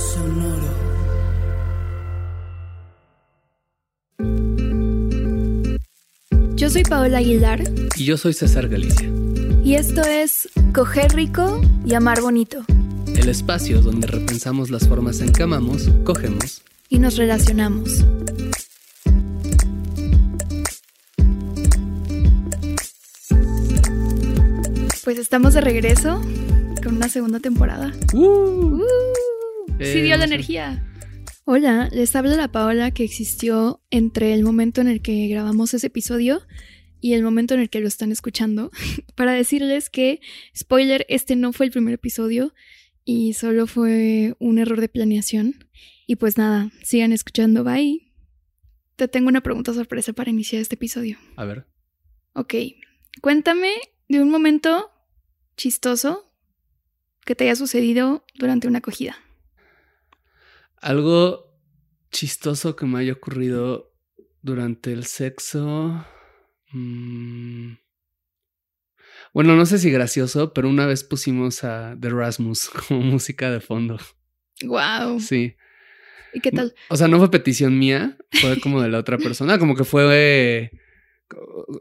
Sonoro. Yo soy Paola Aguilar Y yo soy César Galicia, y esto es Coger Rico y Amar Bonito el espacio donde repensamos las formas en que amamos, cogemos y nos relacionamos. Pues estamos de regreso con una segunda temporada. Uh, sí dio la Eh, sí. energía. Hola, les habla la Paola que existió entre el momento en el que grabamos ese episodio y el momento en el que lo están escuchando para decirles que, spoiler, este no fue el primer episodio y solo fue un error de planeación. Y pues nada, sigan escuchando, bye. Te tengo una pregunta sorpresa para iniciar este episodio. A ver, Ok, cuéntame de un momento chistoso que te haya sucedido durante una acogida. Algo chistoso que me haya ocurrido durante el sexo. mm, Bueno, no sé si gracioso, pero una vez pusimos a The Rasmus como música de fondo. Wow. Sí. ¿Y qué tal? O sea, no fue petición mía, fue como de la otra persona, como que fue... eh,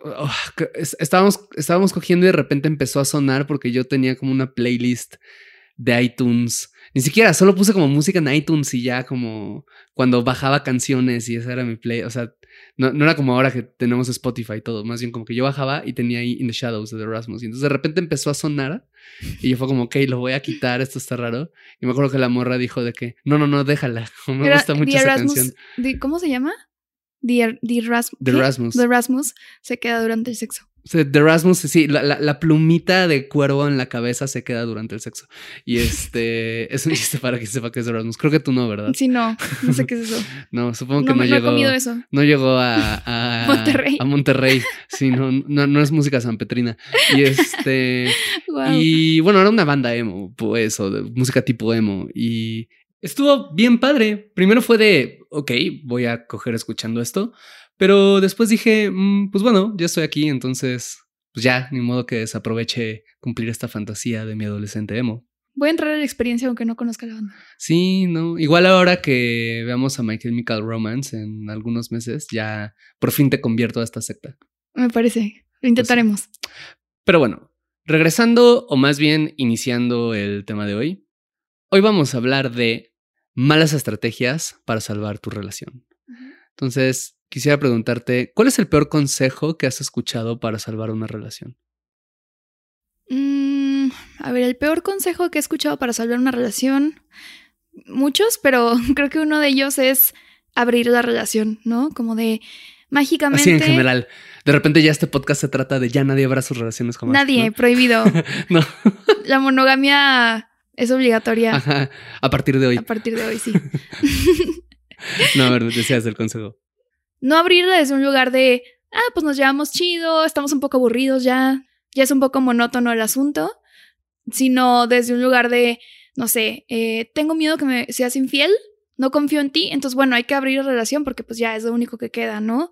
oh, que estábamos, estábamos cogiendo y de repente empezó a sonar porque yo tenía como una playlist de iTunes. Ni siquiera, solo puse como música en iTunes y ya como cuando bajaba canciones y esa era mi play. O sea, no, no era como ahora que tenemos Spotify y todo. Más bien como que yo bajaba y tenía ahí In the Shadows de The Rasmus. Y entonces de repente empezó a sonar y yo fue como, ok, lo voy a quitar, esto está raro. Y me acuerdo que la morra dijo de que, no, no, no, déjala. Me Era gusta mucho esa Erasmus- canción. ¿Cómo se llama? The, the, Ras- The. Rasmus. The Rasmus se queda durante el sexo. The Rasmus, sí, la, la- la plumita de cuervo en la cabeza se queda durante el sexo. Y este es un chiste para que sepa que es The Rasmus. Creo que tú no, ¿verdad? Sí, no, no sé qué es eso. No, supongo que no, no he llegó. comido eso. No llegó a, a Monterrey. A Monterrey. Sí, no, no, no es música sanpetrina. Y este. Wow. Y bueno, era una banda emo, pues, o de música tipo emo. Y estuvo bien padre. Primero fue de, ok, voy a coger escuchando esto. Pero después dije, "Mm, pues bueno, ya estoy aquí, entonces, pues ya, ni modo que desaproveche cumplir esta fantasía de mi adolescente emo. Voy a entrar a la experiencia aunque no conozca la banda. Sí, no. Igual ahora que veamos a My Chemical Romance en algunos meses, ya por fin te convierto a esta secta. Me parece. Lo intentaremos. Pero bueno, regresando o más bien iniciando el tema de hoy, hoy vamos a hablar de malas estrategias para salvar tu relación. Entonces, quisiera preguntarte, ¿cuál es el peor consejo que has escuchado para salvar una relación? Mm, a ver, el peor consejo que he escuchado para salvar una relación, muchos, pero creo que uno de ellos es abrir la relación, ¿no? Como de mágicamente. Así en general. De repente ya este podcast se trata de ya nadie habrá sus relaciones jamás. Nadie, ¿no? prohibido. No. La monogamia es obligatoria Ajá. A partir de hoy. a partir de hoy, sí. No, a ver, decías el consejo. No abrirla desde un lugar de, ah, pues nos llevamos chido, estamos un poco aburridos ya, ya es un poco monótono el asunto, sino desde un lugar de, no sé, eh, tengo miedo que me seas infiel, no confío en ti, entonces bueno, hay que abrir la relación porque pues ya es lo único que queda, ¿no?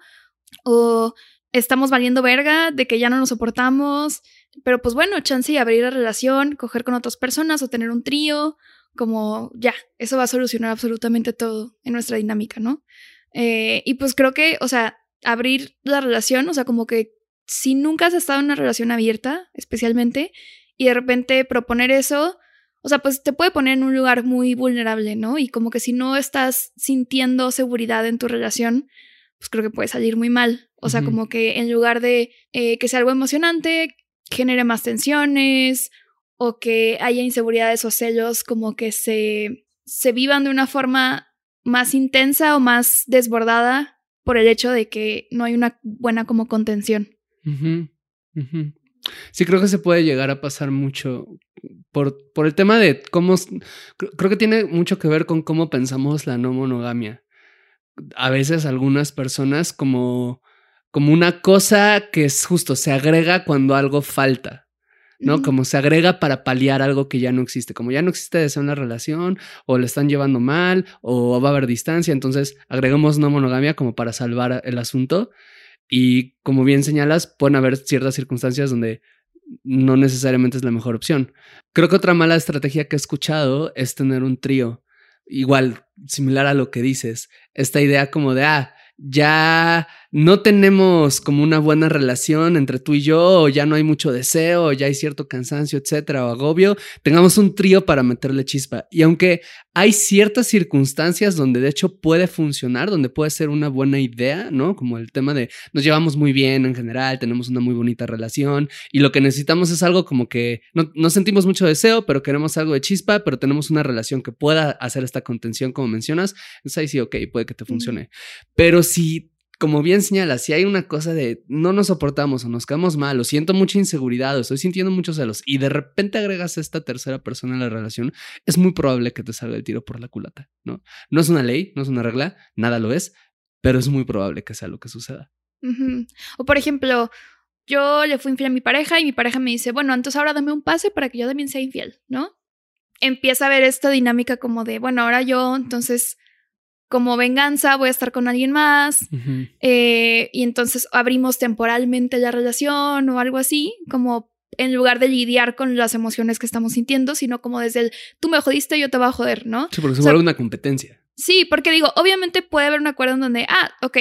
O estamos valiendo verga de que ya no nos soportamos, pero pues bueno, chance y abrir la relación, coger con otras personas o tener un trío, como ya, eso va a solucionar absolutamente todo en nuestra dinámica, ¿no? Eh, y pues creo que, o sea, abrir la relación, o sea, como que si nunca has estado en una relación abierta, especialmente, y de repente proponer eso, o sea, pues te puede poner en un lugar muy vulnerable, ¿no? Y como que si no estás sintiendo seguridad en tu relación, pues creo que puede salir muy mal. O sea, como que en lugar de eh, que sea algo emocionante, genere más tensiones o que haya inseguridades o celos, como que se, se vivan de una forma más intensa o más desbordada por el hecho de que no hay una buena como contención. Sí, creo que se puede llegar a pasar mucho por, por el tema de cómo... Creo que tiene mucho que ver con cómo pensamos la no monogamia. A veces algunas personas como, como una cosa que es justo, se agrega cuando algo falta. ¿No? Como se agrega para paliar algo que ya no existe. Como ya no existe deseo en la relación, o le están llevando mal, o va a haber distancia, entonces agregamos no monogamia como para salvar el asunto. Y como bien señalas, pueden haber ciertas circunstancias donde no necesariamente es la mejor opción. Creo que otra mala estrategia que he escuchado es tener un trío. Igual, similar a lo que dices, esta idea como de, ah, ya no tenemos como una buena relación entre tú y yo, o ya no hay mucho deseo, o ya hay cierto cansancio, etcétera, o agobio, tengamos un trío para meterle chispa. Y aunque hay ciertas circunstancias donde de hecho puede funcionar, donde puede ser una buena idea, ¿no? Como el tema de nos llevamos muy bien en general, tenemos una muy bonita relación y lo que necesitamos es algo como que no, no sentimos mucho deseo, pero queremos algo de chispa, pero tenemos una relación que pueda hacer esta contención como mencionas. Entonces ahí sí, ok, puede que te funcione. Pero si como bien señala, si hay una cosa de no nos soportamos o nos quedamos mal o siento mucha inseguridad o estoy sintiendo muchos celos y de repente agregas a esta tercera persona a la relación, es muy probable que te salga el tiro por la culata, ¿no? No es una ley, no es una regla, nada lo es, pero es muy probable que sea lo que suceda. O por ejemplo, yo le fui infiel a mi pareja y mi pareja me dice, bueno, entonces ahora dame un pase para que yo también sea infiel, ¿no? Empieza a ver esta dinámica como de, bueno, ahora yo entonces como venganza voy a estar con alguien más eh, y entonces abrimos temporalmente la relación o algo así, como en lugar de lidiar con las emociones que estamos sintiendo, sino como desde el tú me jodiste, yo te voy a joder, ¿no? Sí, porque se vuelve una competencia. Sí, porque digo, obviamente puede haber un acuerdo en donde, ah, ok,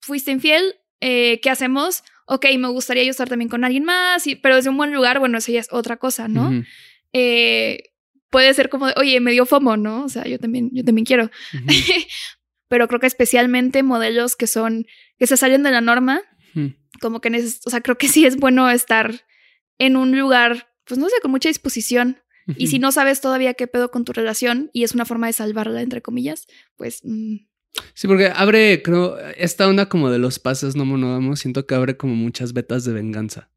fuiste infiel, eh, ¿qué hacemos? Ok, me gustaría yo estar también con alguien más, y, pero desde un buen lugar, bueno, eso ya es otra cosa, ¿no? eh, puede ser como, oye, me dio FOMO, ¿no? O sea, yo también, yo también quiero. Pero creo que especialmente modelos que son, que se salen de la norma, como que, o sea, creo que sí es bueno estar en un lugar, pues no sé, con mucha disposición. Y si no sabes todavía qué pedo con tu relación y es una forma de salvarla, entre comillas, pues... Mm. Sí, porque abre, creo, esta onda como de los pases no monógamos, siento que abre como muchas vetas de venganza.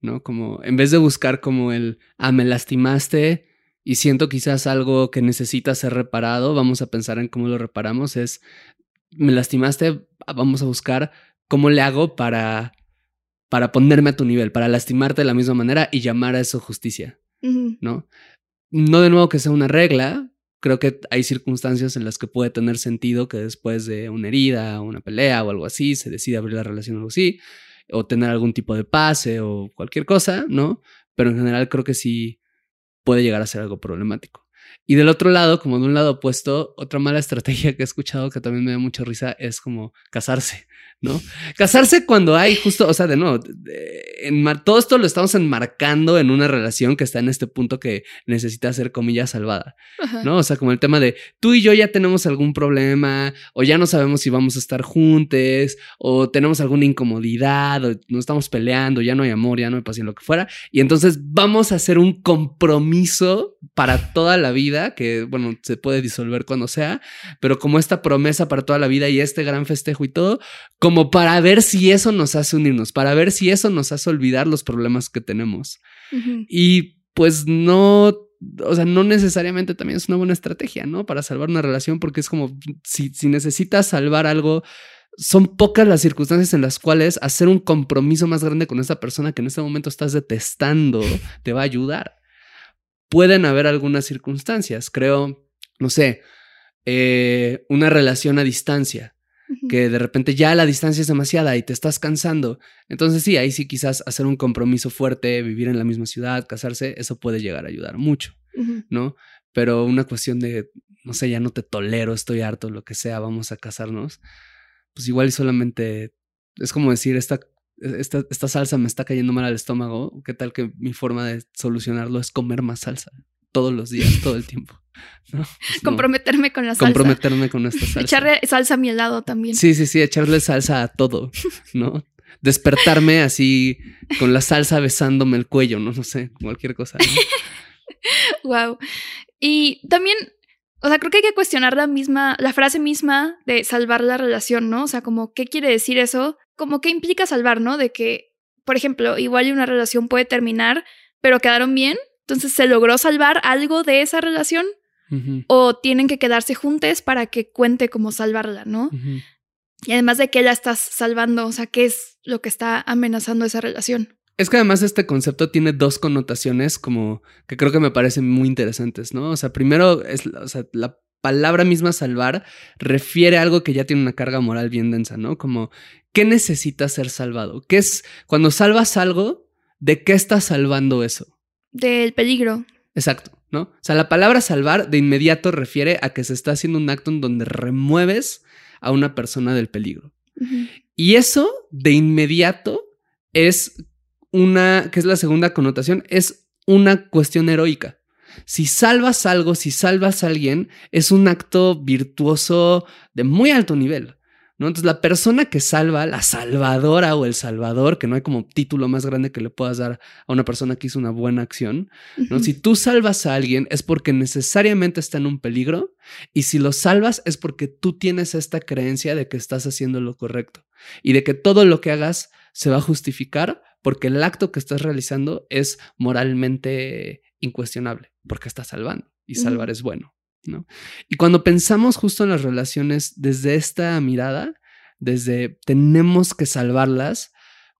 ¿No? Como en vez de buscar como el, ah, me lastimaste, y siento quizás algo que necesita ser reparado, vamos a pensar en cómo lo reparamos, es, me lastimaste, vamos a buscar cómo le hago para, para ponerme a tu nivel, para lastimarte de la misma manera y llamar a eso justicia, ¿no? No de nuevo que sea una regla, creo que hay circunstancias en las que puede tener sentido que después de una herida, una pelea o algo así, se decida abrir la relación o algo así, o tener algún tipo de pase o cualquier cosa, ¿no? Pero en general creo que sí puede llegar a ser algo problemático. Y del otro lado, como de un lado opuesto, otra mala estrategia que he escuchado que también me da mucha risa es como casarse. ¿no? Casarse cuando hay justo, o sea, de nuevo, en, todo esto lo estamos enmarcando en una relación que está en este punto que necesita ser comillas salvada, ¿no? O sea, como el tema de tú y yo ya tenemos algún problema o ya no sabemos si vamos a estar juntos o tenemos alguna incomodidad o nos estamos peleando, ya no hay amor, ya no hay pasión, lo que fuera. Y entonces vamos a hacer un compromiso para toda la vida que, bueno, se puede disolver cuando sea, pero como esta promesa para toda la vida y este gran festejo y todo, como para ver si eso nos hace unirnos, para ver si eso nos hace olvidar los problemas que tenemos. Y pues no, o sea, no necesariamente también es una buena estrategia, ¿no? Para salvar una relación, porque es como si, si necesitas salvar algo, son pocas las circunstancias en las cuales hacer un compromiso más grande con esa persona que en este momento estás detestando te va a ayudar. Pueden haber algunas circunstancias, creo, no sé, eh, una relación a distancia que de repente ya la distancia es demasiada y te estás cansando. Entonces sí, ahí sí quizás hacer un compromiso fuerte, vivir en la misma ciudad, casarse, eso puede llegar a ayudar mucho, ¿no? Pero una cuestión de, no sé, ya no te tolero, estoy harto, lo que sea, vamos a casarnos, pues igual y solamente es como decir, esta, esta, esta salsa me está cayendo mal al estómago, ¿qué tal que mi forma de solucionarlo es comer más salsa? todos los días, todo el tiempo. Pues Comprometerme con la salsa. Comprometerme con esta salsa. Echarle salsa a mi helado también. Sí, sí, sí, echarle salsa a todo, ¿no? Despertarme así con la salsa besándome el cuello, no, no sé, cualquier cosa. wow. Y también, o sea, creo que hay que cuestionar la misma, la frase misma de salvar la relación, ¿no? O sea, como, ¿qué quiere decir eso? Como, ¿qué implica salvar, no? De que por ejemplo, igual una relación puede terminar, pero quedaron bien, entonces se logró salvar algo de esa relación o tienen que quedarse juntos para que cuente cómo salvarla, ¿no? Y además de que la estás salvando, o sea, ¿qué es lo que está amenazando esa relación? Es que además este concepto tiene dos connotaciones como que creo que me parecen muy interesantes, ¿no? O sea, primero es, o sea, la palabra misma salvar refiere a algo que ya tiene una carga moral bien densa, ¿no? Como, ¿qué necesita ser salvado? ¿Qué es, cuando salvas algo, ¿de qué estás salvando eso? Del peligro. Exacto, ¿no? O sea, la palabra salvar de inmediato refiere a que se está haciendo un acto en donde remueves a una persona del peligro. Y eso de inmediato es una, que es la segunda connotación, es una cuestión heroica. Si salvas algo, si salvas a alguien, es un acto virtuoso de muy alto nivel. ¿no? Entonces, la persona que salva, la salvadora o el salvador, que no hay como título más grande que le puedas dar a una persona que hizo una buena acción, ¿no? Si tú salvas a alguien es porque necesariamente está en un peligro y si lo salvas es porque tú tienes esta creencia de que estás haciendo lo correcto y de que todo lo que hagas se va a justificar porque el acto que estás realizando es moralmente incuestionable, porque estás salvando y salvar es bueno, ¿no? Y cuando pensamos justo en las relaciones desde esta mirada, desde tenemos que salvarlas,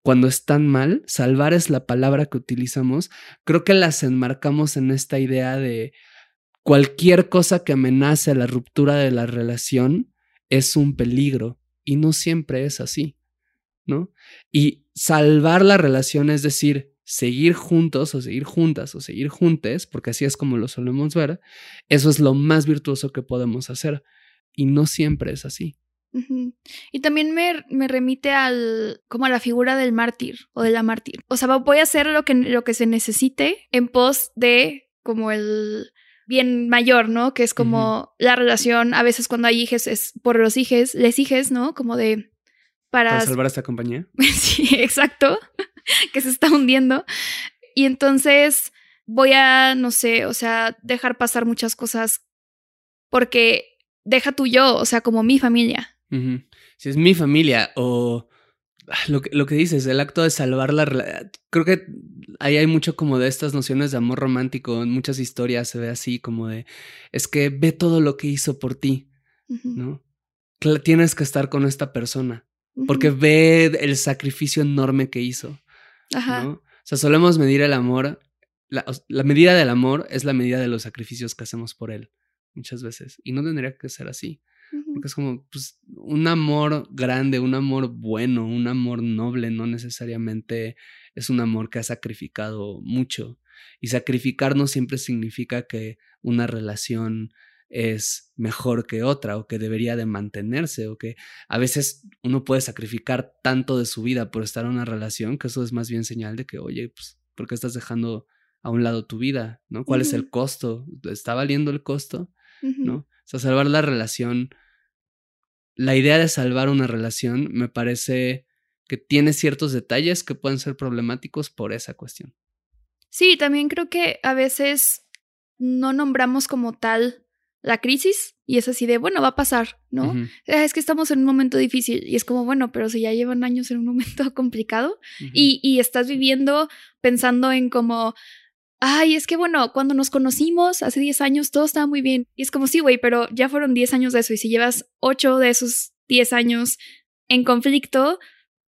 cuando están mal, salvar es la palabra que utilizamos, creo que las enmarcamos en esta idea de cualquier cosa que amenace a la ruptura de la relación es un peligro y no siempre es así, ¿no? Y salvar la relación es decir, seguir juntos o seguir juntas o seguir juntes, porque así es como lo solemos ver, eso es lo más virtuoso que podemos hacer y no siempre es así. Y también me, me remite al como a la figura del mártir o de la mártir. O sea, voy a hacer lo que, lo que se necesite en pos de como el bien mayor, ¿no? Que es como la relación, a veces cuando hay hijos es por los hijos, les hijos, ¿no? Como de para, Para salvar a esta compañía. sí, exacto, que se está hundiendo. Y entonces voy a, no sé, o sea, dejar pasar muchas cosas porque deja tu yo, o sea, como mi familia. Si es mi familia o ah, lo que, lo que dices, el acto de salvar la rela- Creo que ahí hay mucho como de estas nociones de amor romántico. En muchas historias se ve así como de, es que ve todo lo que hizo por ti, ¿no? Tienes que estar con esta persona porque ve el sacrificio enorme que hizo, Ajá. ¿no? O sea, solemos medir el amor. La, medida del amor es la medida de los sacrificios que hacemos por él, muchas veces. Y no tendría que ser así. Porque es como, pues, un amor grande, un amor bueno, un amor noble, no necesariamente es un amor que ha sacrificado mucho. Y sacrificar no siempre significa que una relación es mejor que otra o que debería de mantenerse o que a veces uno puede sacrificar tanto de su vida por estar en una relación que eso es más bien señal de que, oye, pues, ¿por qué estás dejando a un lado tu vida? ¿No? ¿Cuál es el costo? ¿Está valiendo el costo? ¿no? O sea, salvar la relación, la idea de salvar una relación me parece que tiene ciertos detalles que pueden ser problemáticos por esa cuestión. Sí, también creo que a veces no nombramos como tal la crisis y es así de, bueno, va a pasar, ¿no? "Ah, Es que estamos en un momento difícil y es como, bueno, pero si ya llevan años en un momento complicado y, y estás viviendo pensando en como, ay, es que bueno, cuando nos conocimos hace 10 años todo estaba muy bien. Y es como, sí, güey, pero ya fueron 10 años de eso y si llevas 8 de esos 10 años en conflicto,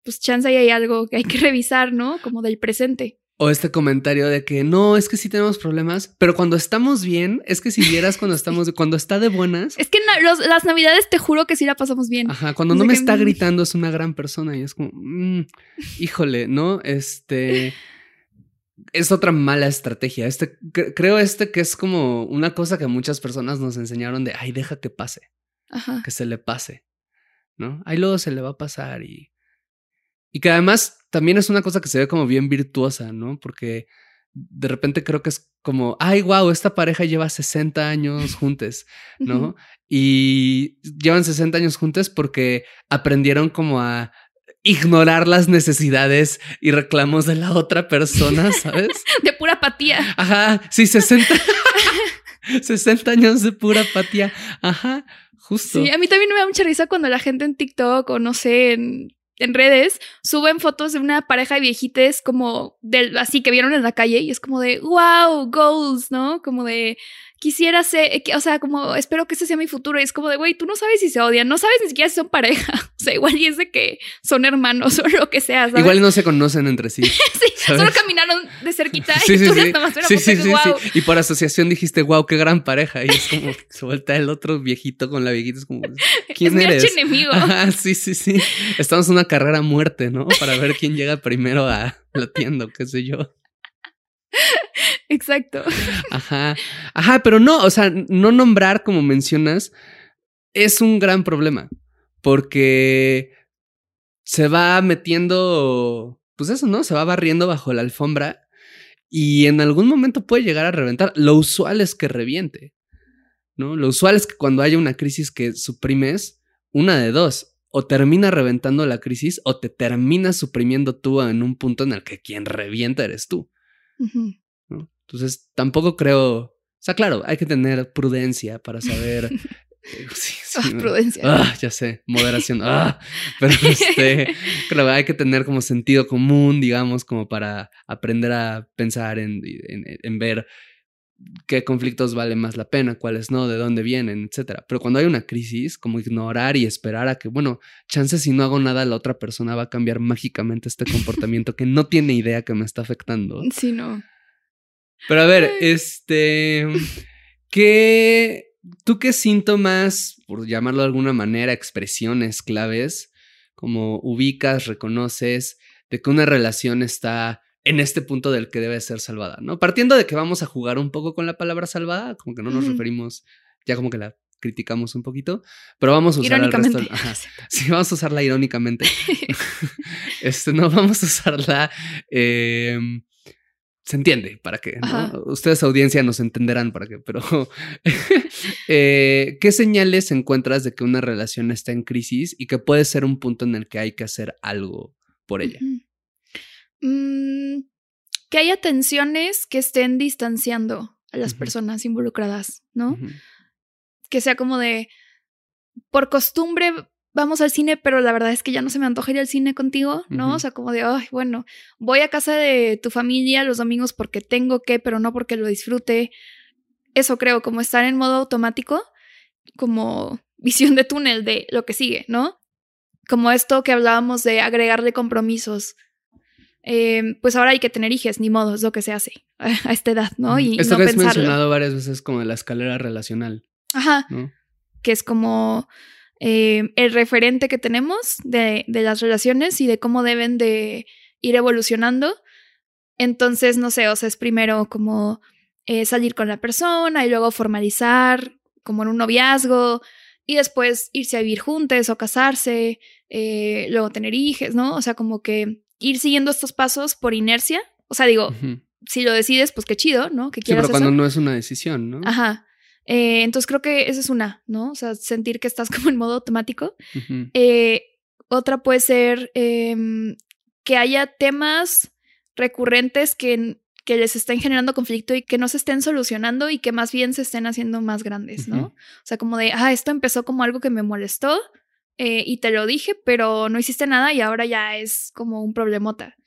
pues chance ahí hay algo que hay que revisar, ¿no? Como del presente. O este comentario de que no, es que sí tenemos problemas, pero cuando estamos bien, es que si vieras cuando estamos, cuando está de buenas, Es que los- las navidades te juro que sí la pasamos bien. ajá, cuando O no sea me está gritando es una gran persona y es como, mm, híjole, ¿no? Este es otra mala estrategia. Este, cre- creo este que es como una cosa que muchas personas nos enseñaron de, ay, deja que pase. Ajá. que se le pase, ¿no? Ahí luego se le va a pasar y... Y que además también es una cosa que se ve como bien virtuosa, ¿no? Porque de repente creo que es como, ay, wow, esta pareja lleva 60 años juntos, ¿no? Y llevan 60 años juntos porque aprendieron como a ignorar las necesidades y reclamos de la otra persona, ¿sabes? De pura apatía. Ajá, sí, 60. 60 años de pura apatía. Ajá, justo. Sí, a mí también me da mucha risa cuando la gente en TikTok o no sé, en en redes suben fotos de una pareja de viejites como del así que vieron en la calle y es como de wow, goals, ¿no? Como de quisiera ser, eh, o sea, como espero que ese sea mi futuro. Y es como de, güey, tú no sabes si se odian, no sabes ni siquiera si son pareja. O sea, igual y es de que son hermanos o lo que sea. ¿sabes? Igual no se conocen entre sí. sí, ¿sabes? solo caminaron de cerquita Sí, y sí, tú sí. tomaste una Sí, sí, sí, wow. sí. Y por asociación dijiste, wow, qué gran pareja. Y es como, se vuelta el otro viejito con la viejita. Es como, ¿quién es mi eres? archienemigo. Ajá, sí, sí, sí. Estamos en una carrera a muerte, ¿no? Para ver quién llega primero a la tienda, qué sé yo. Exacto. Ajá. Ajá, pero no, o sea, no nombrar como mencionas es un gran problema. Porque se va metiendo, pues eso, ¿no? Se va barriendo bajo la alfombra y en algún momento puede llegar a reventar. Lo usual es que reviente, ¿no? Lo usual es que cuando haya una crisis que suprimes, una de dos. O termina reventando la crisis o te terminas suprimiendo tú en un punto en el que quien revienta eres tú. Entonces, tampoco creo. O sea, claro, hay que tener prudencia para saber. eh, sí, sí, Ah, prudencia. Ah, ya sé, moderación. Ah, pero este, claro, hay que tener como sentido común, digamos, como para aprender a pensar en, en, en ver qué conflictos vale más la pena, cuáles no, de dónde vienen, etcétera. Pero cuando hay una crisis, como ignorar y esperar a que, bueno, chance si no hago nada, la otra persona va a cambiar mágicamente este comportamiento que no tiene idea que me está afectando. Sí, no. Pero a ver, este, ¿qué, tú qué síntomas, por llamarlo de alguna manera, expresiones claves, como ubicas, reconoces de que una relación está en este punto del que debe ser salvada, ¿no? Partiendo de que vamos a jugar un poco con la palabra salvada, como que no nos referimos, ya como que la criticamos un poquito, pero vamos a usar el resto. Irónicamente. ajá. Sí, vamos a usarla irónicamente. este, no vamos a usarla. eh, se entiende para qué. ¿no? Ustedes, audiencia, nos entenderán para qué, pero. eh, ¿Qué señales encuentras de que una relación está en crisis y que puede ser un punto en el que hay que hacer algo por ella? Mm, que haya tensiones que estén distanciando a las personas involucradas, ¿no? Que sea como de, por costumbre vamos al cine, pero la verdad es que ya no se me antoja ir al cine contigo, ¿no? O sea, como de, ay, bueno, voy a casa de tu familia los domingos porque tengo que, pero no porque lo disfrute. Eso creo, como estar en modo automático, como visión de túnel de lo que sigue, ¿no? Como esto que hablábamos de agregarle compromisos. Eh, pues ahora hay que tener hijos, ni modo, es lo que se hace a, esta edad, ¿no? Y Esto no que has mencionado varias veces como de la escalera relacional, Ajá, ¿no? que es como eh, el referente que tenemos de, de las relaciones y de cómo deben de ir evolucionando. Entonces, no sé, o sea, es primero como eh, salir con la persona y luego formalizar como en un noviazgo y después irse a vivir juntos o casarse, eh, luego tener hijos, ¿no? O sea, como que ir siguiendo estos pasos por inercia. O sea, digo, si lo decides, pues qué chido, ¿no? Que Sí, quieras pero cuando eso. no es una decisión, ¿no? Ajá. Eh, entonces creo que esa es una, ¿no? O sea, sentir que estás como en modo automático. Eh, otra puede ser em, que haya temas recurrentes que, que les estén generando conflicto y que no se estén solucionando y que más bien se estén haciendo más grandes, ¿no? O sea, como de, ah, esto empezó como algo que me molestó eh, y te lo dije, pero no hiciste nada y ahora ya es como un problemota.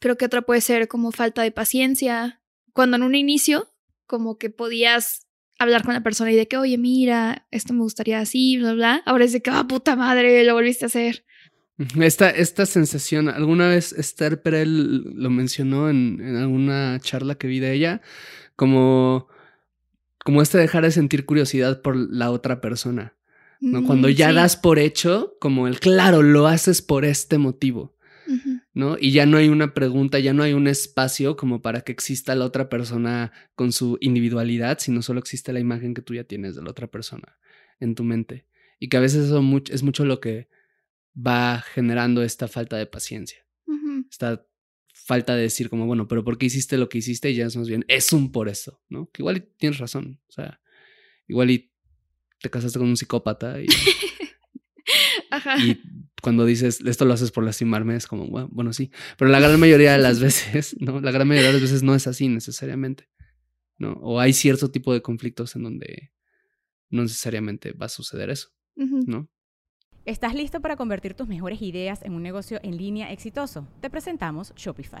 Creo que otra puede ser como falta de paciencia. Cuando en un inicio, como que podías hablar con la persona y de que, oye, mira, esto me gustaría así, bla, bla. Ahora es de que, ah, puta madre, lo volviste a hacer. Esta, esta sensación, alguna vez Esther Perel lo mencionó en, en alguna charla que vi de ella, como, como este dejar de sentir curiosidad por la otra persona. ¿no? Cuando Mm, ya sí. das por hecho, como el claro, lo haces por este motivo. Y ya no hay una pregunta, ya no hay un espacio como para que exista la otra persona con su individualidad, sino solo existe la imagen que tú ya tienes de la otra persona en tu mente. Y que a veces eso much- es mucho lo que va generando esta falta de paciencia, esta falta de decir como, bueno, pero ¿por qué hiciste lo que hiciste? Y ya es más bien, es un por eso, ¿no? Que igual tienes razón, o sea, igual y te casaste con un psicópata y, Ajá. y cuando dices esto lo haces por lastimarme, es como, bueno, bueno, sí. Pero la gran mayoría de las veces, ¿no? La gran mayoría de las veces no es así necesariamente, ¿no? O hay cierto tipo de conflictos en donde no necesariamente va a suceder eso. ¿no? ¿Estás listo para convertir tus mejores ideas en un negocio en línea exitoso? Te presentamos Shopify.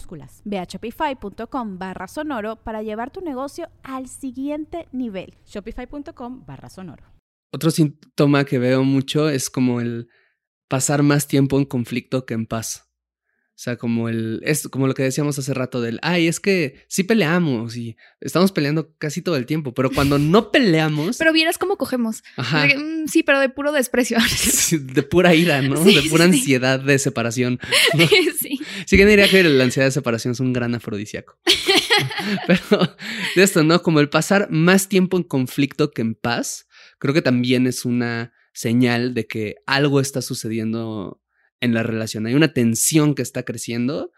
minúsculas. Ve a shopify.com barra sonoro para llevar tu negocio al siguiente nivel. Shopify.com barra sonoro. Otro síntoma que veo mucho es como el pasar más tiempo en conflicto que en paz. O sea, como el, es como lo que decíamos hace rato del, ay, es que sí peleamos y estamos peleando casi todo el tiempo, pero cuando no peleamos. pero vieras cómo cogemos. Ajá. Mm, sí, pero de puro desprecio. de pura ira, ¿no? Sí, de pura sí. ansiedad de separación. ¿no? sí. Sí que diría que la ansiedad de separación es un gran afrodisíaco. Pero de esto, ¿no? Como el pasar más tiempo en conflicto que en paz, creo que también es una señal de que algo está sucediendo en la relación. Hay una tensión que está creciendo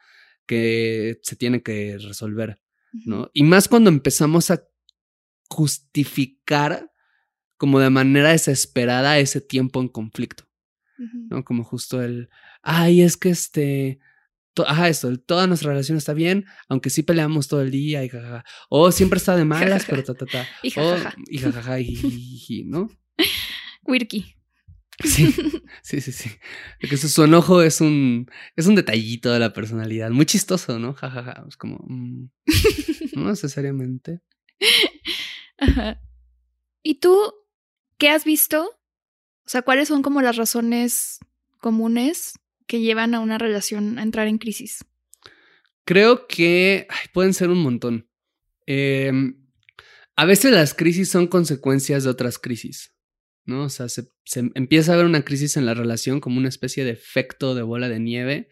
que se tiene que resolver, ¿no? Y más cuando empezamos a justificar como de manera desesperada ese tiempo en conflicto. ¿no? Como justo el, ay, es que este, ajá, esto, toda nuestra relación está bien, aunque sí peleamos todo el día y jajaja, o siempre está de malas, pero ta, ta, ta, Y o- jajaja. y jajaja, y jijiji, ¿no? Wirky. Sí, sí, sí, sí. Porque su, su enojo es un, es un detallito de la personalidad, muy chistoso, ¿no? Jajaja, es como, mm, no necesariamente. Ajá. ¿Y tú qué has visto? O sea, ¿cuáles son como las razones comunes que llevan a una relación a entrar en crisis? Creo que pueden ser un montón. Em, a veces las crisis son consecuencias de otras crisis, ¿no? O sea, se, se empieza a ver una crisis en la relación como una especie de efecto de bola de nieve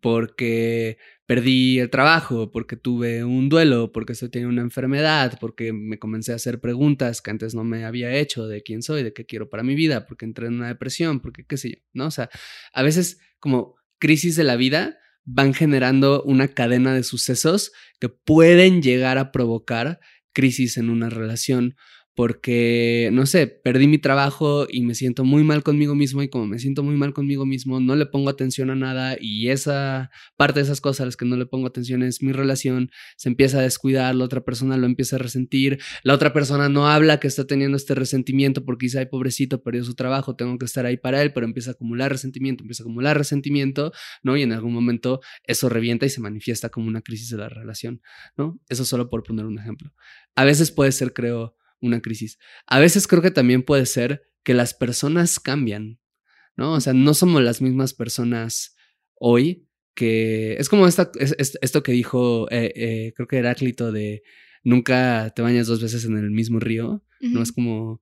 porque perdí el trabajo, porque tuve un duelo, porque estoy teniendo una enfermedad, porque me comencé a hacer preguntas que antes no me había hecho de quién soy, de qué quiero para mi vida, porque entré en una depresión, porque qué sé yo, ¿no? O sea, a veces como crisis de la vida van generando una cadena de sucesos que pueden llegar a provocar crisis en una relación porque, no sé, perdí mi trabajo y me siento muy mal conmigo mismo y como me siento muy mal conmigo mismo, no le pongo atención a nada y esa parte de esas cosas a las que no le pongo atención es mi relación, se empieza a descuidar, la otra persona lo empieza a resentir, la otra persona no habla que está teniendo este resentimiento porque dice, ay, pobrecito, perdió su trabajo, tengo que estar ahí para él, pero empieza a acumular resentimiento, empieza a acumular resentimiento, ¿no? Y en algún momento eso revienta y se manifiesta como una crisis de la relación, ¿no? Eso solo por poner un ejemplo. A veces puede ser, creo, una crisis. A veces creo que también puede ser que las personas cambian, ¿no? O sea, no somos las mismas personas hoy que es como esta, es- es- esto que dijo, eh, eh, creo que Heráclito de nunca te bañas dos veces en el mismo río, ¿no? Es como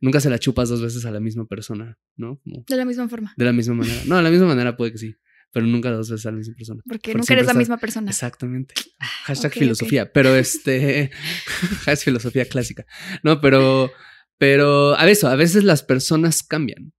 nunca se la chupas dos veces a la misma persona, ¿no? Como De la misma forma. de la misma manera. No, de la misma manera puede que sí, pero nunca dos veces a la misma persona. Porque, Porque nunca eres la estás- misma persona. Exactamente. Hashtag ok, ok. filosofía, pero este es filosofía clásica. No, pero pero a veces, a veces las personas cambian.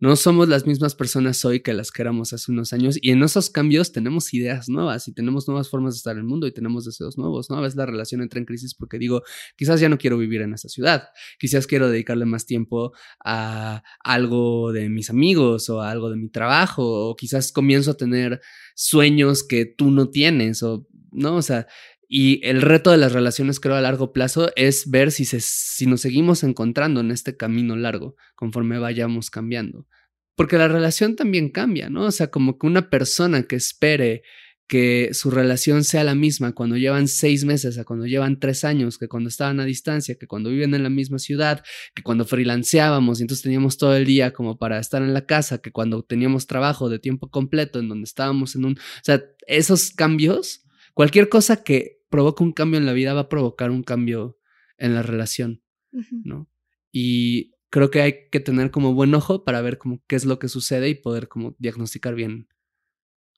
No somos las mismas personas hoy que las que éramos hace unos años y en esos cambios tenemos ideas nuevas y tenemos nuevas formas de estar en el mundo y tenemos deseos nuevos, ¿no? A veces la relación entra en crisis porque digo, quizás ya no quiero vivir en esa ciudad, quizás quiero dedicarle más tiempo a algo de mis amigos o a algo de mi trabajo o quizás comienzo a tener sueños que tú no tienes o no, o sea, y el reto de las relaciones creo a largo plazo es ver si, se, si nos seguimos encontrando en este camino largo conforme vayamos cambiando. Porque la relación también cambia, ¿no? O sea, como que una persona que espere que su relación sea la misma cuando llevan seis meses, a cuando llevan tres años, que cuando estaban a distancia, que cuando viven en la misma ciudad, que cuando freelanceábamos y entonces teníamos todo el día como para estar en la casa, que cuando teníamos trabajo de tiempo completo en donde estábamos en un... O sea, esos cambios, cualquier cosa que provoca un cambio en la vida va a provocar un cambio en la relación. ¿no? Y creo que hay que tener como buen ojo para ver como qué es lo que sucede y poder como diagnosticar bien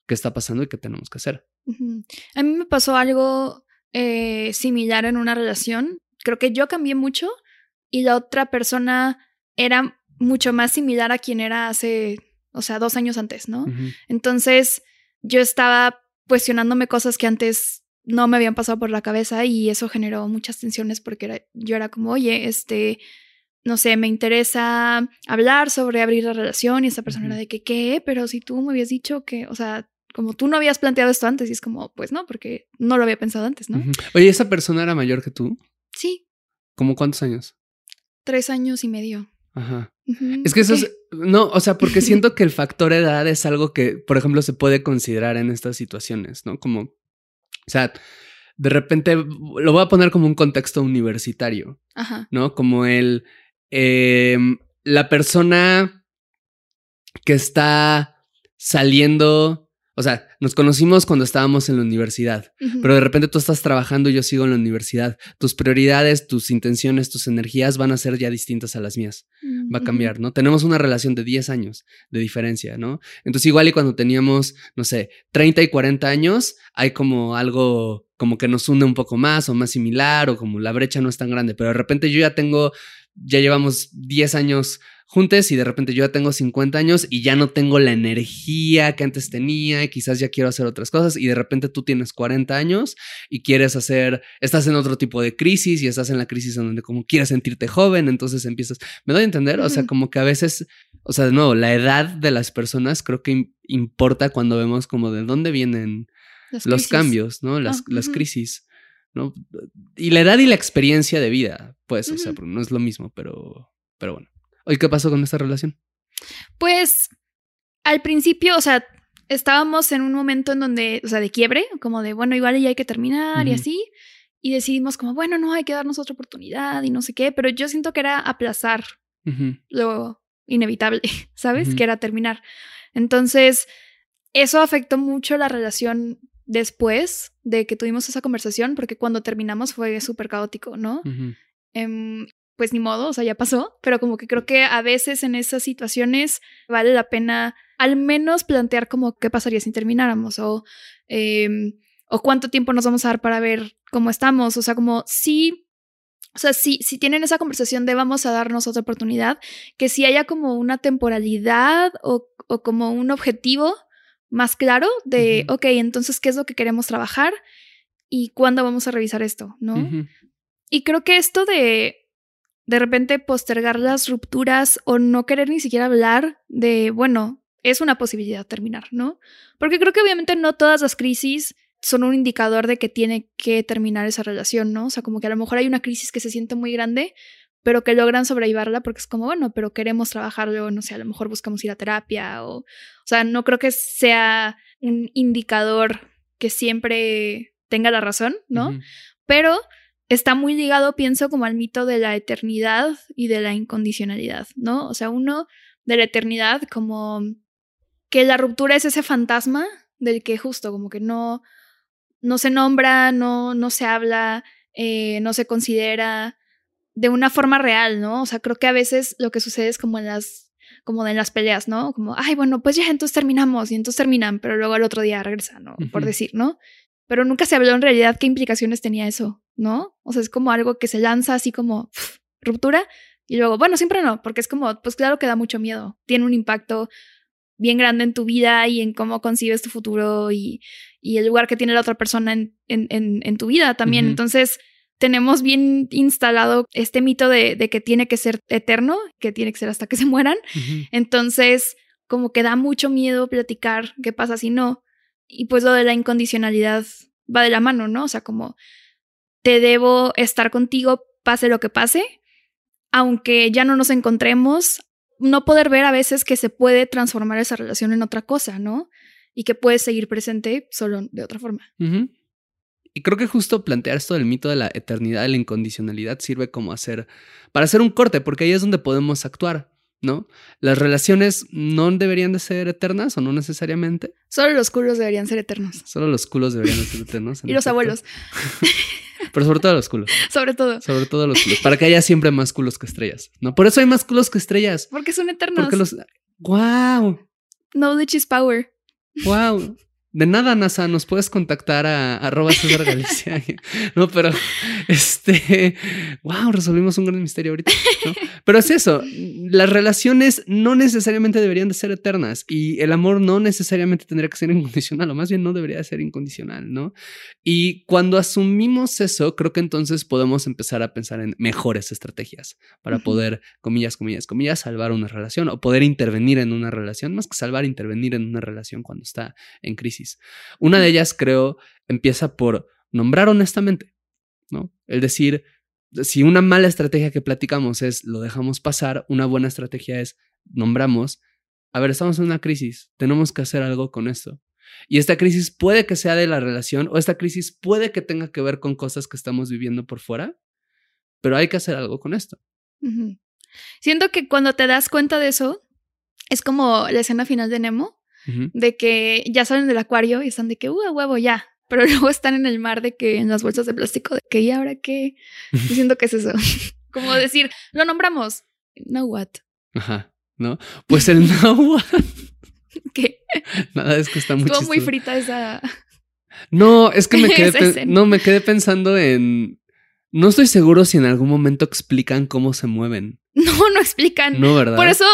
qué está pasando y qué tenemos que hacer. A mí me pasó algo eh, similar en una relación. Creo que yo cambié mucho y la otra persona era mucho más similar a quien era hace, o sea, dos años antes, ¿no? Entonces yo estaba cuestionándome cosas que antes no me habían pasado por la cabeza y eso generó muchas tensiones porque era- yo era como, oye, este, no sé, me interesa hablar sobre abrir la relación y esa persona era de que, ¿qué? Pero si tú me habías dicho que, o sea, como tú no habías planteado esto antes y es como, pues no, porque no lo había pensado antes, ¿no? Oye, ¿esa persona era mayor que tú? Sí, ¿Cómo cuántos años? tres años y medio. Ajá. Es que eso es. No, o sea, porque siento que el factor edad es algo que, por ejemplo, se puede considerar en estas situaciones, ¿no? Como. O sea, de repente lo voy a poner como un contexto universitario, Ajá. ¿no? Como el. em, la persona que está saliendo. O sea, nos conocimos cuando estábamos en la universidad. Pero de repente tú estás trabajando y yo sigo en la universidad. Tus prioridades, tus intenciones, tus energías van a ser ya distintas a las mías. Mm, Va a cambiar, ¿no? Tenemos una relación de 10 años de diferencia, ¿no? Entonces igual y cuando teníamos, no sé, 30 y 40 años, hay como algo como que nos une un poco más o más similar o como la brecha no es tan grande. Pero de repente yo ya tengo, ya llevamos 10 años juntos y de repente yo ya tengo 50 años y ya no tengo la energía que antes tenía y quizás ya quiero hacer otras cosas y de repente tú tienes 40 años y quieres hacer, estás en otro tipo de crisis y estás en la crisis en donde como quieres sentirte joven, entonces empiezas, ¿me doy a entender? O sea, como que a veces, o sea, de nuevo, la edad de las personas creo que im- importa cuando vemos como de dónde vienen Las los crisis. cambios, ¿no? Las, Ah, las ujú. crisis, ¿no? Y la edad y la experiencia de vida, pues, o sea, no es lo mismo, pero, pero bueno. Oye, ¿qué pasó con esta relación? Pues al principio, o sea, estábamos en un momento en donde, o sea, de quiebre, como de, bueno, igual ya hay que terminar y así. Y decidimos como, bueno, no, hay que darnos otra oportunidad y no sé qué, pero yo siento que era aplazar lo inevitable, ¿sabes? Que era terminar. Entonces, eso afectó mucho la relación después de que tuvimos esa conversación, porque cuando terminamos fue súper caótico, ¿no? Em, pues ni modo, o sea, ya pasó, pero como que creo que a veces en esas situaciones vale la pena al menos plantear como qué pasaría si termináramos o, em, o cuánto tiempo nos vamos a dar para ver cómo estamos, o sea, como si, o sea, si, si tienen esa conversación de vamos a darnos otra oportunidad, que si haya como una temporalidad o, o como un objetivo más claro de, Ujú. ok, entonces, ¿qué es lo que queremos trabajar? ¿Y cuándo vamos a revisar esto? ¿no? Y creo que esto de de repente postergar las rupturas o no querer ni siquiera hablar de, bueno, es una posibilidad terminar, ¿no? Porque creo que obviamente no todas las crisis son un indicador de que tiene que terminar esa relación, ¿no? O sea, como que a lo mejor hay una crisis que se siente muy grande, pero que logran sobrellevarla porque es como, bueno, pero queremos trabajarlo, no sé, a lo mejor buscamos ir a terapia o, o sea, no creo que sea un indicador que siempre tenga la razón, ¿no? Pero está muy ligado, pienso, como al mito de la eternidad y de la incondicionalidad, ¿no? O sea, uno de la eternidad como que la ruptura es ese fantasma del que justo como que no, no se nombra, no, no se habla, eh, no se considera de una forma real, ¿no? O sea, creo que a veces lo que sucede es como en las como en las peleas, ¿no? Como, ay, bueno, pues ya entonces terminamos y entonces terminan, pero luego al otro día regresan, ¿no? Por decir, ¿no? Pero nunca se habló en realidad qué implicaciones tenía eso, ¿no? O sea, es como algo que se lanza así como ruptura y luego, bueno, siempre no, porque es como, pues claro que da mucho miedo, tiene un impacto bien grande en tu vida y en cómo concibes tu futuro y, y el lugar que tiene la otra persona en, en, en, en tu vida también. Entonces, tenemos bien instalado este mito de, de que tiene que ser eterno, que tiene que ser hasta que se mueran. Entonces, como que da mucho miedo platicar qué pasa si no. Y pues lo de la incondicionalidad va de la mano, ¿no? O sea, como te debo estar contigo pase lo que pase, aunque ya no nos encontremos, no poder ver a veces que se puede transformar esa relación en otra cosa, ¿no? Y que puedes seguir presente solo de otra forma. Y creo que justo plantear esto del mito de la eternidad, de la incondicionalidad, sirve como hacer, para hacer un corte, porque ahí es donde podemos actuar, ¿no? Las relaciones no deberían de ser eternas o no necesariamente, Solo los culos deberían ser eternos. solo los culos deberían de ser eternos. Y los efecto. abuelos. Pero sobre todo los culos. Sobre todo. Sobre todo los culos. Para que haya siempre más culos que estrellas, ¿no? Por eso hay más culos que estrellas. Porque son eternos. Porque los. ¡Wow! Knowledge is power. ¡Wow! De nada, NASA, nos puedes contactar a arroba César Galicia. no, pero este, wow, resolvimos un gran misterio ahorita. ¿no? Pero es eso, las relaciones no necesariamente deberían de ser eternas y el amor no necesariamente tendría que ser incondicional, o más bien no debería ser incondicional, ¿no? Y cuando asumimos eso, creo que entonces podemos empezar a pensar en mejores estrategias para poder, comillas, comillas, comillas, salvar una relación o poder intervenir en una relación, más que salvar, intervenir en una relación cuando está en crisis. Una de ellas, creo, empieza por nombrar honestamente, ¿no? El decir, si una mala estrategia que platicamos es lo dejamos pasar, una buena estrategia es nombramos, a ver, estamos en una crisis, tenemos que hacer algo con esto. Y esta crisis puede que sea de la relación o esta crisis puede que tenga que ver con cosas que estamos viviendo por fuera, pero hay que hacer algo con esto. Siento que cuando te das cuenta de eso, es como la escena final de Nemo, de que ya salen del acuario y están de que, uh, huevo, ya. Pero luego están en el mar de que en las bolsas de plástico, de que, ¿y ahora qué? Diciendo que es eso. Como decir, lo nombramos. No what. Ajá, ¿no? Pues el no what. ¿Qué? Nada, es que está muy Estuvo muy frita esa. No, es que me quedé, no, me quedé pensando en. No estoy seguro si en algún momento explican cómo se mueven. No, no explican. No, ¿verdad? Por eso,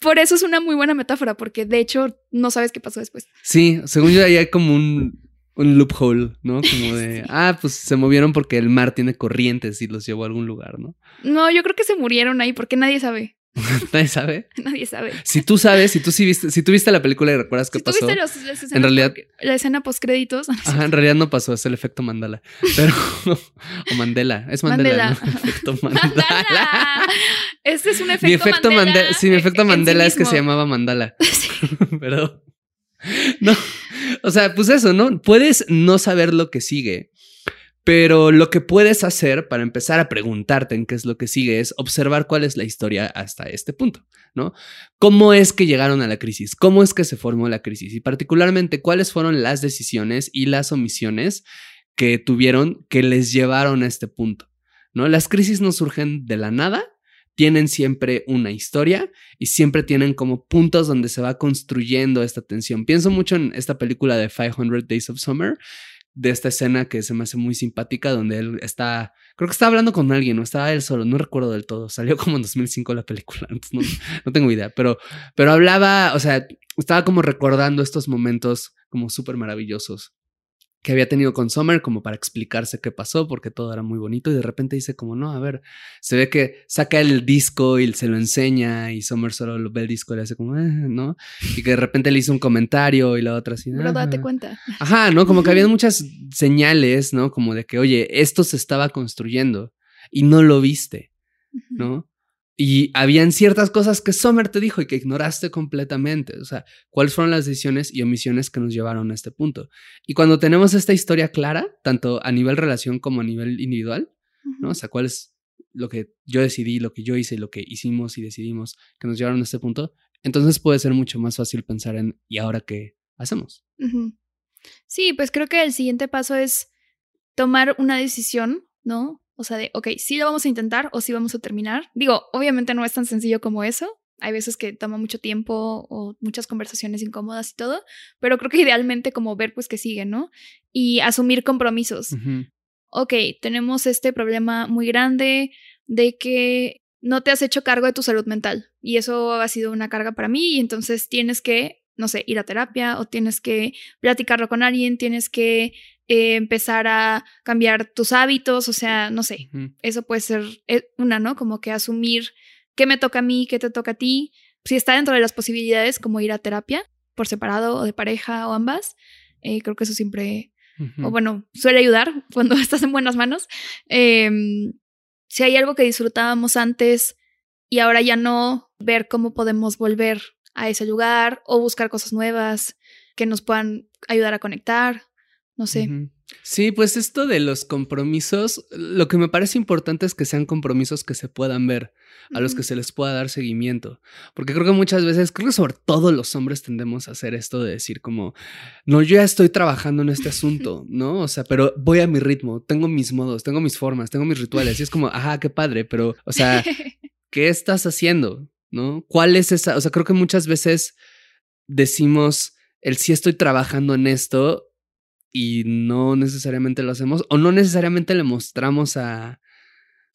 por eso es una muy buena metáfora, porque de hecho no sabes qué pasó después. Sí, según yo ahí hay como un, un loophole, ¿no? Como de, ah, pues se movieron porque el mar tiene corrientes y los llevó a algún lugar, ¿no? No, yo creo que se murieron ahí porque nadie sabe. Nadie sabe. Nadie sabe. Si tú sabes, si tú sí viste, si tú viste la película y recuerdas qué Si pasó. los, las escenas en realidad- la escena post créditos. Ajá, en realidad no pasó, es el efecto Mandela. Pero, o Mandela, es Mandela, Mandela. ¿no? Efecto. ¡Mandala! Este es un efecto mi efecto Mandela. Mandela, sí, mi en- efecto en sí Mandela es que se llamaba Mandala. Sí. Pero no, o sea, pues eso, ¿no? Puedes no saber lo que sigue, pero lo que puedes hacer para empezar a preguntarte en qué es lo que sigue es observar cuál es la historia hasta este punto, ¿no? ¿Cómo es que llegaron a la crisis? ¿Cómo es que se formó la crisis? Y particularmente, ¿cuáles fueron las decisiones y las omisiones que tuvieron que les llevaron a este punto? ¿No? Las crisis no surgen de la nada, tienen siempre una historia y siempre tienen como puntos donde se va construyendo esta tensión. Pienso mucho en esta película de 500 Days of Summer, de esta escena que se me hace muy simpática, donde él está, creo que está hablando con alguien, o estaba él solo, no recuerdo del todo, salió como en 2005 la película, no, no tengo idea, pero, pero hablaba, o sea, estaba como recordando estos momentos como súper maravillosos que había tenido con Summer como para explicarse qué pasó porque todo era muy bonito y de repente dice como no, a ver, se ve que saca el disco y se lo enseña y Summer solo lo ve el disco y le hace como, "Eh", ¿no? Y que de repente le hizo un comentario y la otra así. Pero date cuenta. Ajá, ¿no? Como que había muchas señales, ¿no? Como de que, oye, esto se estaba construyendo y no lo viste, ¿no? Y habían ciertas cosas que Sommer te dijo y que ignoraste completamente. O sea, cuáles fueron las decisiones y omisiones que nos llevaron a este punto. Y cuando tenemos esta historia clara, tanto a nivel relación como a nivel individual, ¿no? O sea, cuál es lo que yo decidí, lo que yo hice, lo que hicimos y decidimos que nos llevaron a este punto, entonces puede ser mucho más fácil pensar en, ¿y ahora qué hacemos? Sí, pues creo que el siguiente paso es tomar una decisión, ¿no? O sea, de, ok, sí lo vamos a intentar o sí vamos a terminar. Digo, obviamente no es tan sencillo como eso. Hay veces que toma mucho tiempo o muchas conversaciones incómodas y todo, pero creo que idealmente como ver pues que sigue, ¿no? Y asumir compromisos. Ok, tenemos este problema muy grande de que no te has hecho cargo de tu salud mental y eso ha sido una carga para mí y entonces tienes que, no sé, ir a terapia o tienes que platicarlo con alguien, tienes que eh, empezar a cambiar tus hábitos, o sea, no sé, eso puede ser eh, una, ¿no? Como que asumir qué me toca a mí, qué te toca a ti, si está dentro de las posibilidades como ir a terapia por separado o de pareja o ambas, eh, creo que eso siempre o bueno, suele ayudar cuando estás en buenas manos. Em, si hay algo que disfrutábamos antes y ahora ya no, ver cómo podemos volver a ese lugar o buscar cosas nuevas que nos puedan ayudar a conectar. No sé. Sí, pues esto de los compromisos, lo que me parece importante es que sean compromisos que se puedan ver, a los que se les pueda dar seguimiento. Porque creo que muchas veces, creo que sobre todo los hombres tendemos a hacer esto de decir como, no, yo ya estoy trabajando en este asunto, ¿no? O sea, pero voy a mi ritmo, tengo mis modos, tengo mis formas, tengo mis rituales. Y es como, ajá, qué padre, pero, o sea, ¿qué estás haciendo? ¿No? ¿Cuál es esa? O sea, creo que muchas veces decimos el sí estoy trabajando en esto y no necesariamente lo hacemos o no necesariamente le mostramos a...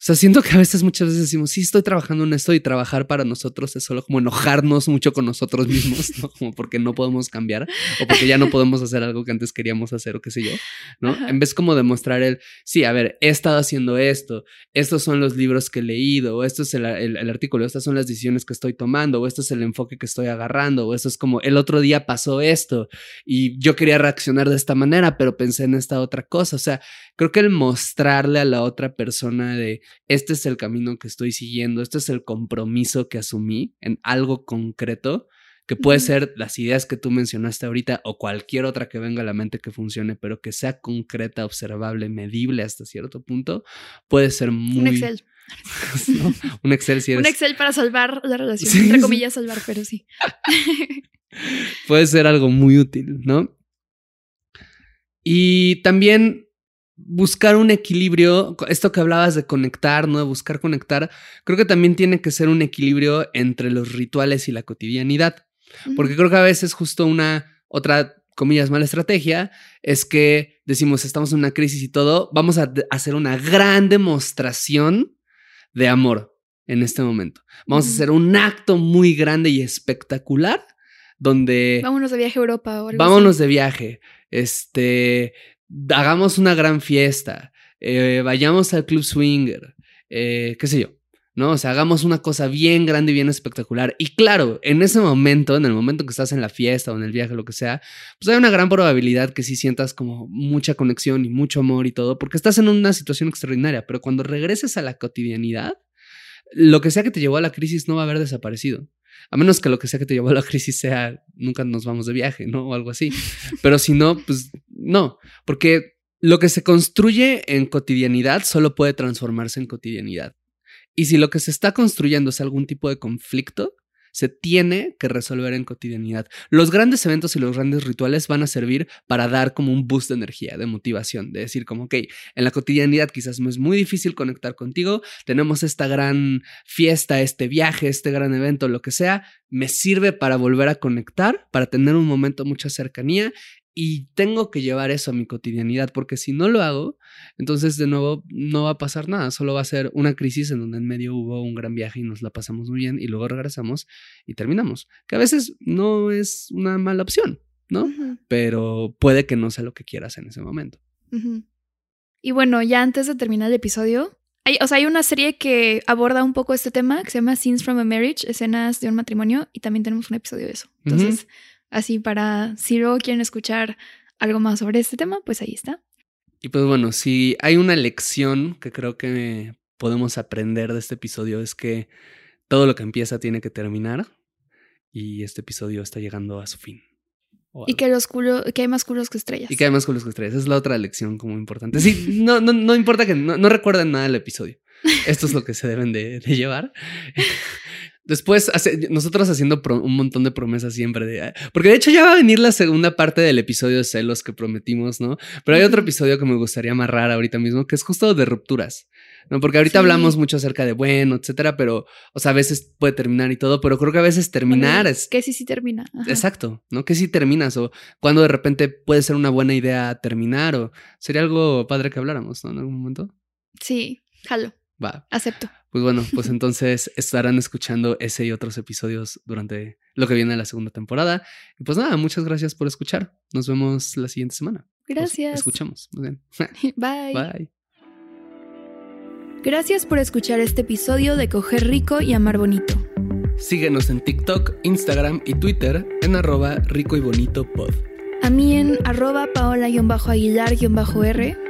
O sea, siento que a veces, muchas veces decimos, sí, estoy trabajando en esto y trabajar para nosotros es solo como enojarnos mucho con nosotros mismos, ¿no? Como porque no podemos cambiar o porque ya no podemos hacer algo que antes queríamos hacer o qué sé yo, ¿no? Ajá. En vez como demostrar el, sí, a ver, he estado haciendo esto, estos son los libros que he leído, o esto es el, el- el artículo, estas son las decisiones que estoy tomando, o esto es el enfoque que estoy agarrando, o esto es como el otro día pasó esto y yo quería reaccionar de esta manera, pero pensé en esta otra cosa. O sea, creo que el mostrarle a la otra persona de este es el camino que estoy siguiendo, este es el compromiso que asumí en algo concreto. Que puede ser las ideas que tú mencionaste ahorita o cualquier otra que venga a la mente que funcione, pero que sea concreta, observable, medible hasta cierto punto, puede ser muy. Un Excel. ¿no? Un Excel si Un eres. Excel para salvar la relación. Sí, entre comillas, salvar, pero sí. puede ser algo muy útil, ¿no? Y también buscar un equilibrio, esto que hablabas de conectar, ¿no? De buscar conectar, creo que también tiene que ser un equilibrio entre los rituales y la cotidianidad, porque creo que a veces justo una otra comillas mala estrategia es que decimos estamos en una crisis y todo, vamos a hacer una gran demostración de amor en este momento. Vamos a hacer un acto muy grande y espectacular donde Vámonos de viaje a Europa o algo vámonos así. de viaje, este, hagamos una gran fiesta, eh, vayamos al club swinger, eh, qué sé yo, ¿no? O sea, hagamos una cosa bien grande y bien espectacular. Y claro, en ese momento, en el momento que estás en la fiesta o en el viaje, lo que sea, pues hay una gran probabilidad que sí sientas como mucha conexión y mucho amor y todo, porque estás en una situación extraordinaria, pero cuando regreses a la cotidianidad, lo que sea que te llevó a la crisis no va a haber desaparecido. A menos que lo que sea que te llevó a la crisis sea nunca nos vamos de viaje, ¿no? O algo así. Pero si no, pues no. Porque lo que se construye en cotidianidad solo puede transformarse en cotidianidad. Y si lo que se está construyendo es algún tipo de conflicto, se tiene que resolver en cotidianidad. Los grandes eventos y los grandes rituales van a servir para dar como un boost de energía, de motivación, de decir como, ok, en la cotidianidad quizás me es muy difícil conectar contigo, tenemos esta gran fiesta, este viaje, este gran evento, lo que sea, me sirve para volver a conectar, para tener un momento mucha cercanía y tengo que llevar eso a mi cotidianidad, porque si no lo hago, entonces de nuevo no va a pasar nada, solo va a ser una crisis en donde en medio hubo un gran viaje y nos la pasamos muy bien y luego regresamos y terminamos, que a veces no es una mala opción, ¿no? Pero puede que no sea lo que quieras en ese momento. Y bueno, ya antes de terminar el episodio, hay, o sea, hay una serie que aborda un poco este tema que se llama Scenes from a Marriage, escenas de un matrimonio, y también tenemos un episodio de eso. Entonces, así para si luego quieren escuchar algo más sobre este tema, pues ahí está. Y pues bueno, si hay una lección que creo que podemos aprender de este episodio es que todo lo que empieza tiene que terminar y este episodio está llegando a su fin. Y que los culo, que hay más culos que estrellas. Y que además con los que estrellas. Es la otra lección como importante. Sí, no, no, no importa que no, no recuerden nada del episodio. Esto es lo que se deben de, de llevar. Después, hace- nosotros haciendo pro- un montón de promesas siempre. De, "Ah", porque de hecho ya va a venir la segunda parte del episodio de celos que prometimos, ¿no? Pero hay otro episodio que me gustaría amarrar ahorita mismo, que es justo de rupturas, ¿no? Porque ahorita Sí. hablamos mucho acerca de bueno, etcétera, pero, o sea, a veces puede terminar y todo, pero creo que a veces terminar Bueno, es Que sí, sí termina. Ajá. Exacto, ¿no? Que si terminas o cuando de repente puede ser una buena idea terminar o sería algo padre que habláramos, ¿no? En algún momento. Sí, jalo, Va, acepto. Pues bueno, pues entonces estarán escuchando ese y otros episodios durante lo que viene de la segunda temporada. Y pues nada, muchas gracias por escuchar. Nos vemos la siguiente semana. Nos Gracias. escuchamos. Muy bien. Bye. Bye. Gracias por escuchar este episodio de Coger Rico y Amar Bonito. Síguenos en TikTok, Instagram y Twitter en arroba rico y bonito pod. A mí en arroba paola-aguilar-r.